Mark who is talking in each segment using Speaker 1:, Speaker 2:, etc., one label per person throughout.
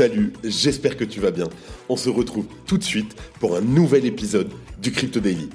Speaker 1: Salut, j'espère que tu vas bien. On se retrouve tout de suite pour un nouvel épisode du Crypto Daily.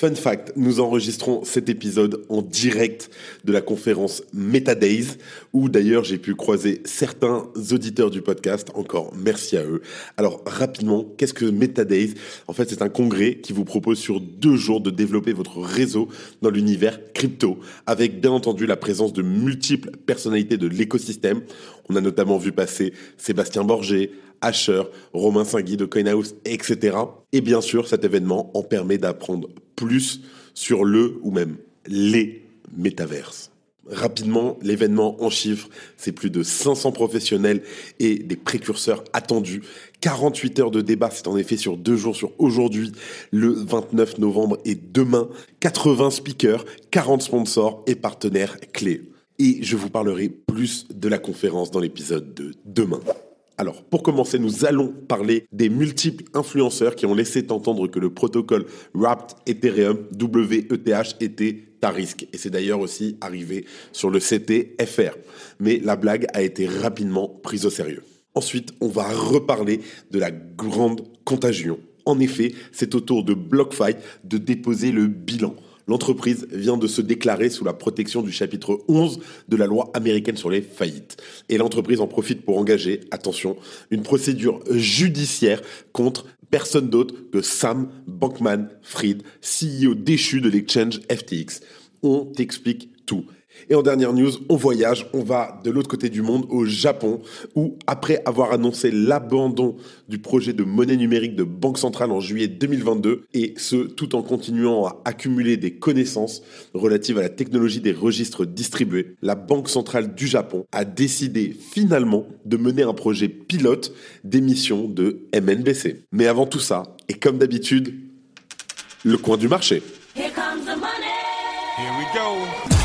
Speaker 1: Fun fact, nous enregistrons cet épisode en direct de la conférence MetaDays, où d'ailleurs j'ai pu croiser certains auditeurs du podcast. Encore merci à eux. Alors rapidement, qu'est-ce que MetaDays En fait, c'est un congrès qui vous propose sur deux jours de développer votre réseau dans l'univers crypto, avec bien entendu la présence de multiples personnalités de l'écosystème. On a notamment vu passer Sébastien Borgé, Asher, Romain Singui de CoinHouse, etc. Et bien sûr, cet événement en permet d'apprendre plus sur le ou même les métaverses. Rapidement, l'événement en chiffres, c'est plus de 500 professionnels et des précurseurs attendus. 48 heures de débat, c'est en effet sur deux jours, sur aujourd'hui, le 29 novembre et demain. 80 speakers, 40 sponsors et partenaires clés. Et je vous parlerai plus de la conférence dans l'épisode de demain. Alors, pour commencer, nous allons parler des multiples influenceurs qui ont laissé entendre que le protocole Wrapped Ethereum WETH était à risque. Et c'est d'ailleurs aussi arrivé sur le CTFR. Mais la blague a été rapidement prise au sérieux. Ensuite, on va reparler de la grande contagion. En effet, c'est au tour de BlockFi de déposer le bilan l'entreprise vient de se déclarer sous la protection du chapitre 11 de la loi américaine sur les faillites. Et l'entreprise en profite pour engager, attention, une procédure judiciaire contre personne d'autre que Sam Bankman-Fried, CEO déchu de l'exchange FTX. On t'explique tout. Et en dernière news, on voyage, on va de l'autre côté du monde, au Japon, où après avoir annoncé l'abandon du projet de monnaie numérique de Banque Centrale en juillet 2022, et ce tout en continuant à accumuler des connaissances relatives à la technologie des registres distribués, la Banque Centrale du Japon a décidé finalement de mener un projet pilote d'émission de MNBC. Mais avant tout ça, et comme d'habitude, le coin du marché. Here comes the money. Here we go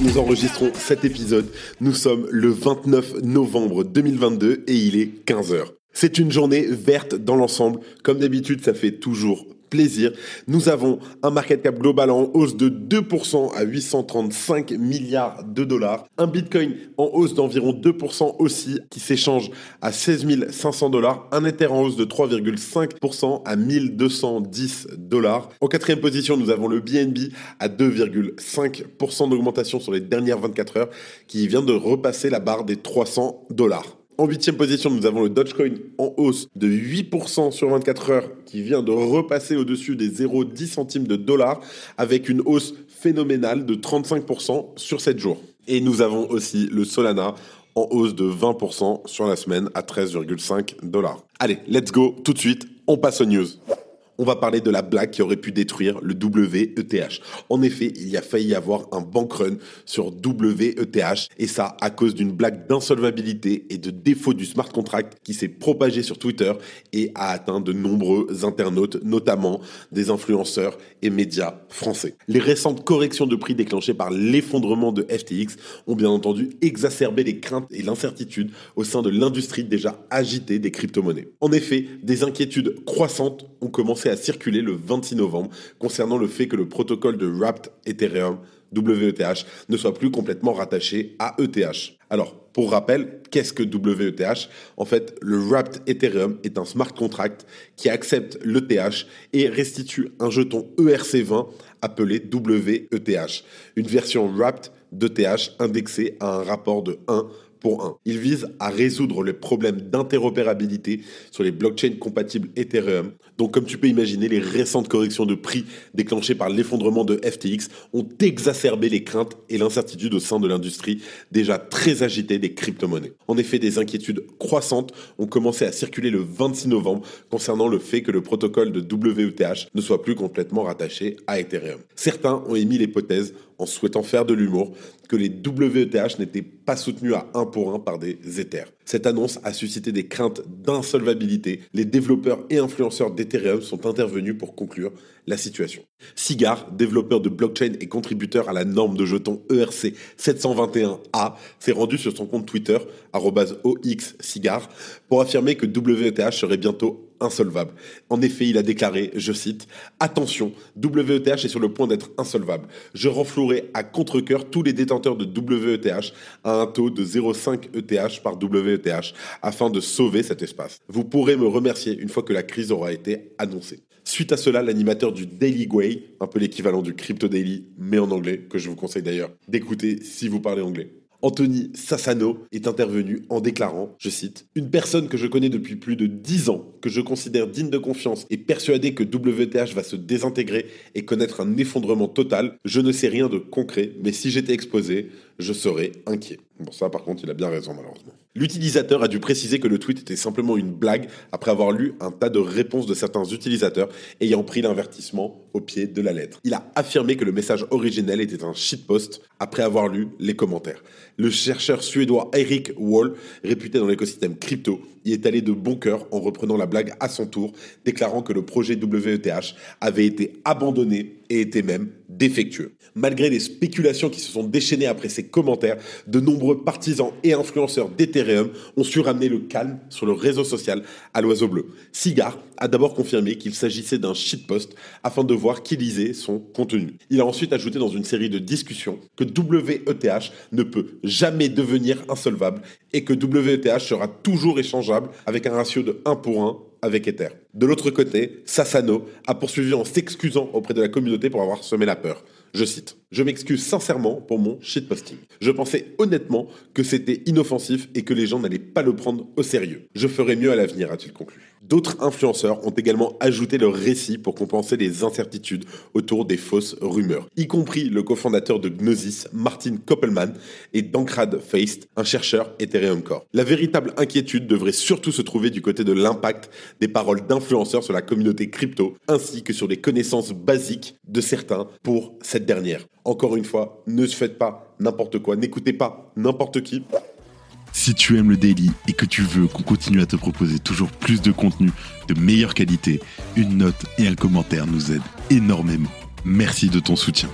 Speaker 1: nous enregistrons cet épisode. Nous sommes le 29 novembre 2022 et il est 15h. C'est une journée verte dans l'ensemble. Comme d'habitude, ça fait toujours plaisir. Nous avons un market cap global en hausse de 2% à 835 milliards de dollars. Un Bitcoin en hausse d'environ 2% aussi qui s'échange à 16 500 dollars. Un Ether en hausse de 3,5% à 1210 dollars. En quatrième position, nous avons le BNB à 2,5% d'augmentation sur les dernières 24 heures qui vient de repasser la barre des 300 dollars. En huitième position, nous avons le Dogecoin en hausse de 8% sur 24 heures qui vient de repasser au-dessus des 0,10 centimes de dollars avec une hausse phénoménale de 35% sur 7 jours. Et nous avons aussi le Solana en hausse de 20% sur la semaine à 13,5 dollars. Allez, let's go tout de suite, on passe aux news on va parler de la blague qui aurait pu détruire le WETH. En effet, il y a failli y avoir un bank run sur WETH et ça à cause d'une blague d'insolvabilité et de défaut du smart contract qui s'est propagé sur Twitter et a atteint de nombreux internautes, notamment des influenceurs et médias français. Les récentes corrections de prix déclenchées par l'effondrement de FTX ont bien entendu exacerbé les craintes et l'incertitude au sein de l'industrie déjà agitée des crypto-monnaies. En effet, des inquiétudes croissantes ont commencé à circuler le 26 novembre concernant le fait que le protocole de Wrapped Ethereum WETH ne soit plus complètement rattaché à ETH. Alors, pour rappel, qu'est-ce que WETH En fait, le Wrapped Ethereum est un smart contract qui accepte l'ETH et restitue un jeton ERC20 appelé WETH, une version Wrapped d'ETH indexée à un rapport de 1 pour un. Il vise à résoudre les problèmes d'interopérabilité sur les blockchains compatibles Ethereum. Donc comme tu peux imaginer, les récentes corrections de prix déclenchées par l'effondrement de FTX ont exacerbé les craintes et l'incertitude au sein de l'industrie déjà très agitée des crypto-monnaies. En effet, des inquiétudes croissantes ont commencé à circuler le 26 novembre concernant le fait que le protocole de WETH ne soit plus complètement rattaché à Ethereum. Certains ont émis l'hypothèse en souhaitant faire de l'humour, que les WETH n'étaient pas soutenus à 1 pour 1 par des Ethers. Cette annonce a suscité des craintes d'insolvabilité. Les développeurs et influenceurs d'Ethereum sont intervenus pour conclure la situation. Cigar, développeur de blockchain et contributeur à la norme de jetons ERC 721A, s'est rendu sur son compte Twitter, OXCigar, pour affirmer que WETH serait bientôt insolvable. En effet, il a déclaré, je cite, Attention, WETH est sur le point d'être insolvable. Je renflouerai à contre-coeur tous les détenteurs de WETH à un taux de 0,5 ETH par WETH afin de sauver cet espace. Vous pourrez me remercier une fois que la crise aura été annoncée. Suite à cela, l'animateur du Daily Way, un peu l'équivalent du Crypto Daily, mais en anglais, que je vous conseille d'ailleurs d'écouter si vous parlez anglais, Anthony Sassano est intervenu en déclarant, je cite, Une personne que je connais depuis plus de 10 ans, que je considère digne de confiance et persuadé que WTH va se désintégrer et connaître un effondrement total, je ne sais rien de concret, mais si j'étais exposé, je serais inquiet. Bon, ça, par contre, il a bien raison, malheureusement. L'utilisateur a dû préciser que le tweet était simplement une blague après avoir lu un tas de réponses de certains utilisateurs ayant pris l'invertissement au pied de la lettre. Il a affirmé que le message originel était un shitpost après avoir lu les commentaires. Le chercheur suédois Eric Wall, réputé dans l'écosystème crypto, y est allé de bon cœur en reprenant la blague à son tour, déclarant que le projet WETH avait été abandonné et était même défectueux. Malgré les spéculations qui se sont déchaînées après ces commentaires, de nombreux partisans et influenceurs d'Ethereum ont su ramener le calme sur le réseau social à l'oiseau bleu. Cigar a d'abord confirmé qu'il s'agissait d'un shitpost afin de voir qui lisait son contenu. Il a ensuite ajouté dans une série de discussions que WETH ne peut jamais devenir insolvable et que WETH sera toujours échangeable avec un ratio de 1 pour 1 avec Ether. De l'autre côté, Sassano a poursuivi en s'excusant auprès de la communauté pour avoir semé la peur. Je cite Je m'excuse sincèrement pour mon shitposting. Je pensais honnêtement que c'était inoffensif et que les gens n'allaient pas le prendre au sérieux. Je ferai mieux à l'avenir, a-t-il conclu. D'autres influenceurs ont également ajouté leur récit pour compenser les incertitudes autour des fausses rumeurs, y compris le cofondateur de Gnosis, Martin Koppelman, et Dankrad Feist, un chercheur Ethereum Core. La véritable inquiétude devrait surtout se trouver du côté de l'impact des paroles d'influenceurs sur la communauté crypto, ainsi que sur les connaissances basiques de certains pour cette dernière. Encore une fois, ne faites pas n'importe quoi, n'écoutez pas n'importe qui.
Speaker 2: Si tu aimes le daily et que tu veux qu'on continue à te proposer toujours plus de contenu de meilleure qualité, une note et un commentaire nous aident énormément. Merci de ton soutien.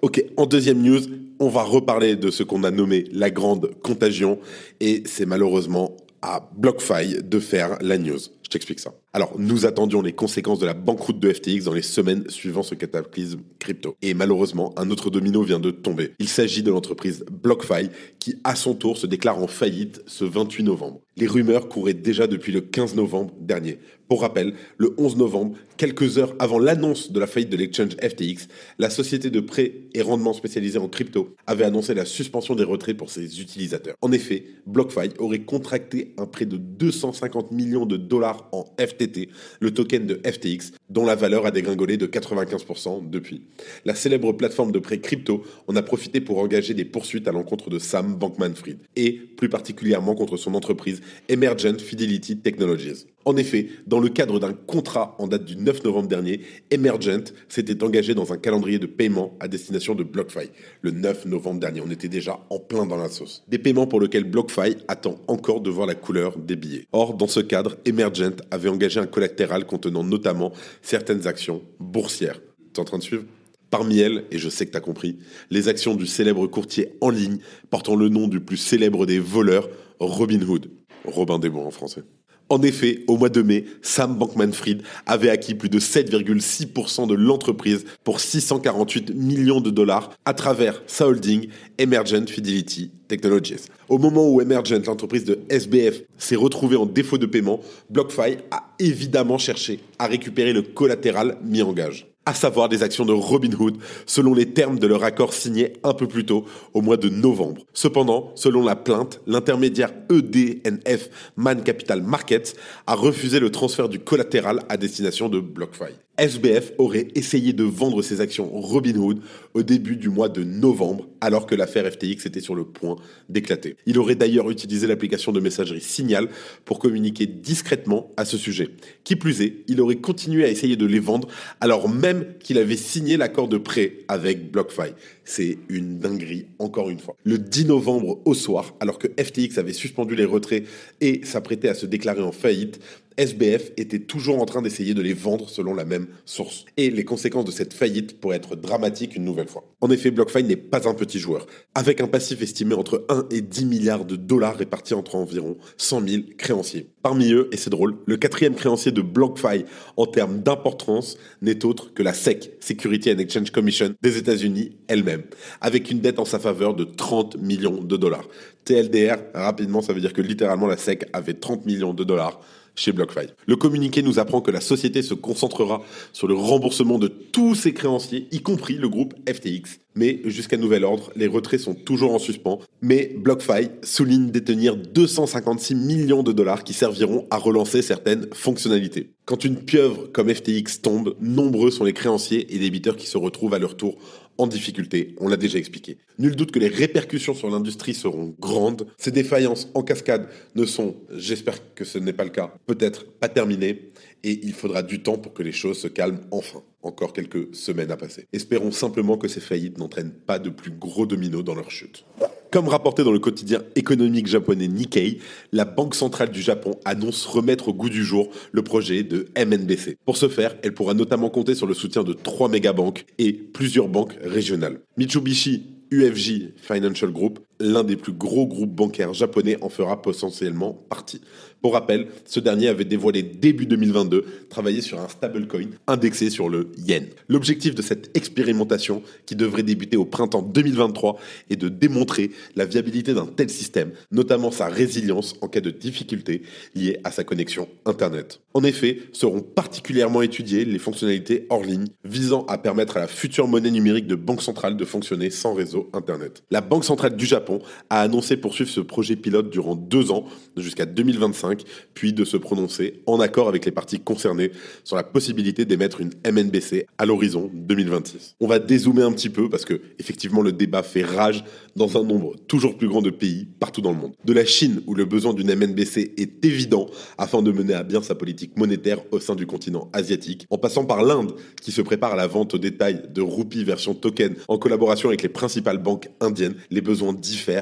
Speaker 1: Ok, en deuxième news, on va reparler de ce qu'on a nommé la grande contagion et c'est malheureusement à BlockFi de faire la news. Je t'explique ça. Alors, nous attendions les conséquences de la banqueroute de FTX dans les semaines suivant ce cataclysme crypto. Et malheureusement, un autre domino vient de tomber. Il s'agit de l'entreprise BlockFi qui, à son tour, se déclare en faillite ce 28 novembre. Les rumeurs couraient déjà depuis le 15 novembre dernier. Pour rappel, le 11 novembre, quelques heures avant l'annonce de la faillite de l'exchange FTX, la société de prêt et rendement spécialisée en crypto avait annoncé la suspension des retraits pour ses utilisateurs. En effet, BlockFi aurait contracté un prêt de 250 millions de dollars en FTT, le token de FTX, dont la valeur a dégringolé de 95% depuis. La célèbre plateforme de prêt crypto en a profité pour engager des poursuites à l'encontre de Sam Bankman-Fried et plus particulièrement contre son entreprise Emergent Fidelity Technologies. En effet, dans le cadre d'un contrat en date du 9 novembre dernier, Emergent s'était engagé dans un calendrier de paiement à destination de BlockFi. Le 9 novembre dernier, on était déjà en plein dans la sauce. Des paiements pour lesquels BlockFi attend encore de voir la couleur des billets. Or, dans ce cadre, Emergent avait engagé un collatéral contenant notamment certaines actions boursières. es en train de suivre Parmi elles, et je sais que tu as compris, les actions du célèbre courtier en ligne portant le nom du plus célèbre des voleurs, Robinhood. Robin des Bois en français. En effet, au mois de mai, Sam Bankman-Fried avait acquis plus de 7,6% de l'entreprise pour 648 millions de dollars à travers sa holding Emergent Fidelity Technologies. Au moment où Emergent, l'entreprise de SBF, s'est retrouvée en défaut de paiement, BlockFi a évidemment cherché à récupérer le collatéral mis en gage à savoir des actions de Robinhood, selon les termes de leur accord signé un peu plus tôt, au mois de novembre. Cependant, selon la plainte, l'intermédiaire EDNF Man Capital Markets a refusé le transfert du collatéral à destination de BlockFi. SBF aurait essayé de vendre ses actions Robinhood au début du mois de novembre, alors que l'affaire FTX était sur le point d'éclater. Il aurait d'ailleurs utilisé l'application de messagerie Signal pour communiquer discrètement à ce sujet. Qui plus est, il aurait continué à essayer de les vendre alors même qu'il avait signé l'accord de prêt avec BlockFi. C'est une dinguerie, encore une fois. Le 10 novembre au soir, alors que FTX avait suspendu les retraits et s'apprêtait à se déclarer en faillite, SBF était toujours en train d'essayer de les vendre selon la même source. Et les conséquences de cette faillite pourraient être dramatiques une nouvelle fois. En effet, BlockFi n'est pas un petit joueur, avec un passif estimé entre 1 et 10 milliards de dollars répartis entre environ 100 000 créanciers. Parmi eux, et c'est drôle, le quatrième créancier de BlockFi en termes d'importance n'est autre que la SEC, Security and Exchange Commission des États-Unis elle-même, avec une dette en sa faveur de 30 millions de dollars. TLDR, rapidement, ça veut dire que littéralement la SEC avait 30 millions de dollars chez BlockFi. Le communiqué nous apprend que la société se concentrera sur le remboursement de tous ses créanciers, y compris le groupe FTX. Mais jusqu'à nouvel ordre, les retraits sont toujours en suspens. Mais BlockFi souligne détenir 256 millions de dollars qui serviront à relancer certaines fonctionnalités. Quand une pieuvre comme FTX tombe, nombreux sont les créanciers et débiteurs qui se retrouvent à leur tour en difficulté, on l'a déjà expliqué. Nul doute que les répercussions sur l'industrie seront grandes. Ces défaillances en cascade ne sont, j'espère que ce n'est pas le cas, peut-être pas terminées, et il faudra du temps pour que les choses se calment enfin. Encore quelques semaines à passer. Espérons simplement que ces faillites n'entraînent pas de plus gros dominos dans leur chute. Comme rapporté dans le quotidien économique japonais Nikkei, la Banque centrale du Japon annonce remettre au goût du jour le projet de MNBC. Pour ce faire, elle pourra notamment compter sur le soutien de trois mégabanques et plusieurs banques régionales. Mitsubishi UFJ Financial Group, l'un des plus gros groupes bancaires japonais, en fera potentiellement partie. Pour rappel, ce dernier avait dévoilé début 2022 travailler sur un stablecoin indexé sur le yen. L'objectif de cette expérimentation, qui devrait débuter au printemps 2023, est de démontrer la viabilité d'un tel système, notamment sa résilience en cas de difficulté liée à sa connexion Internet. En effet, seront particulièrement étudiées les fonctionnalités hors ligne visant à permettre à la future monnaie numérique de banque centrale de fonctionner sans réseau Internet. La Banque centrale du Japon a annoncé poursuivre ce projet pilote durant deux ans, jusqu'à 2025 puis de se prononcer en accord avec les parties concernées sur la possibilité d'émettre une MNBC à l'horizon 2026. On va dézoomer un petit peu parce que effectivement le débat fait rage dans un nombre toujours plus grand de pays partout dans le monde. De la Chine où le besoin d'une MNBC est évident afin de mener à bien sa politique monétaire au sein du continent asiatique, en passant par l'Inde qui se prépare à la vente au détail de roupies version token en collaboration avec les principales banques indiennes, les besoins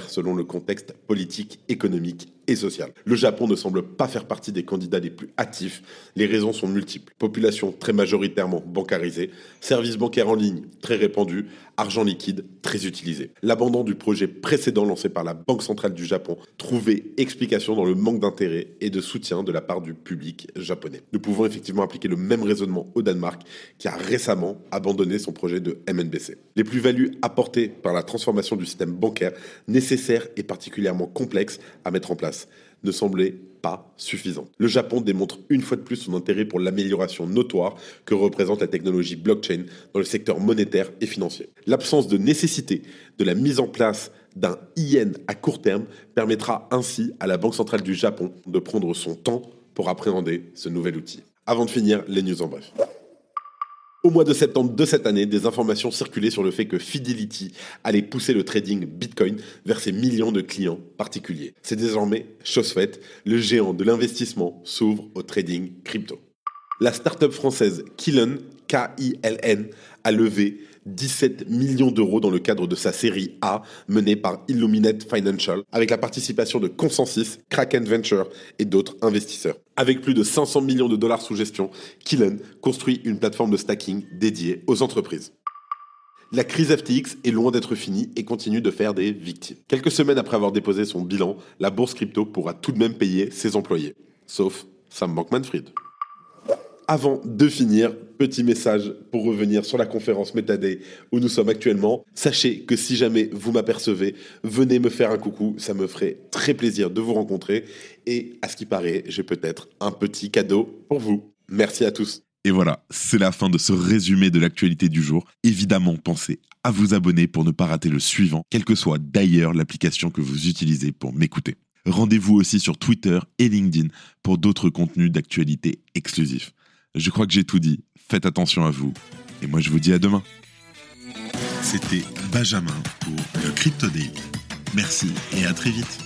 Speaker 1: selon le contexte politique, économique et. Le Japon ne semble pas faire partie des candidats les plus actifs. Les raisons sont multiples. Population très majoritairement bancarisée, services bancaires en ligne très répandus, argent liquide très utilisé. L'abandon du projet précédent lancé par la Banque centrale du Japon trouvait explication dans le manque d'intérêt et de soutien de la part du public japonais. Nous pouvons effectivement appliquer le même raisonnement au Danemark qui a récemment abandonné son projet de MNBC. Les plus-values apportées par la transformation du système bancaire nécessaire et particulièrement complexe à mettre en place ne semblait pas suffisante. Le Japon démontre une fois de plus son intérêt pour l'amélioration notoire que représente la technologie blockchain dans le secteur monétaire et financier. L'absence de nécessité de la mise en place d'un IN à court terme permettra ainsi à la Banque centrale du Japon de prendre son temps pour appréhender ce nouvel outil. Avant de finir, les news en bref. Au mois de septembre de cette année, des informations circulaient sur le fait que Fidelity allait pousser le trading Bitcoin vers ses millions de clients particuliers. C'est désormais chose faite, le géant de l'investissement s'ouvre au trading crypto. La start-up française Killen, K-I-L-N, a levé 17 millions d'euros dans le cadre de sa série A menée par Illuminate Financial avec la participation de Consensus, Kraken Venture et d'autres investisseurs. Avec plus de 500 millions de dollars sous gestion, Killen construit une plateforme de stacking dédiée aux entreprises. La crise FTX est loin d'être finie et continue de faire des victimes. Quelques semaines après avoir déposé son bilan, la bourse crypto pourra tout de même payer ses employés. Sauf Sam Bankman-Fried. Avant de finir, petit message pour revenir sur la conférence MetaDay où nous sommes actuellement. Sachez que si jamais vous m'apercevez, venez me faire un coucou, ça me ferait très plaisir de vous rencontrer. Et à ce qui paraît, j'ai peut-être un petit cadeau pour vous. Merci à tous.
Speaker 2: Et voilà, c'est la fin de ce résumé de l'actualité du jour. Évidemment, pensez à vous abonner pour ne pas rater le suivant, quelle que soit d'ailleurs l'application que vous utilisez pour m'écouter. Rendez-vous aussi sur Twitter et LinkedIn pour d'autres contenus d'actualité exclusifs. Je crois que j'ai tout dit.
Speaker 1: faites attention à vous. Et moi, je vous dis à demain. C'était Benjamin pour le Crypto Daily. Merci et à très vite.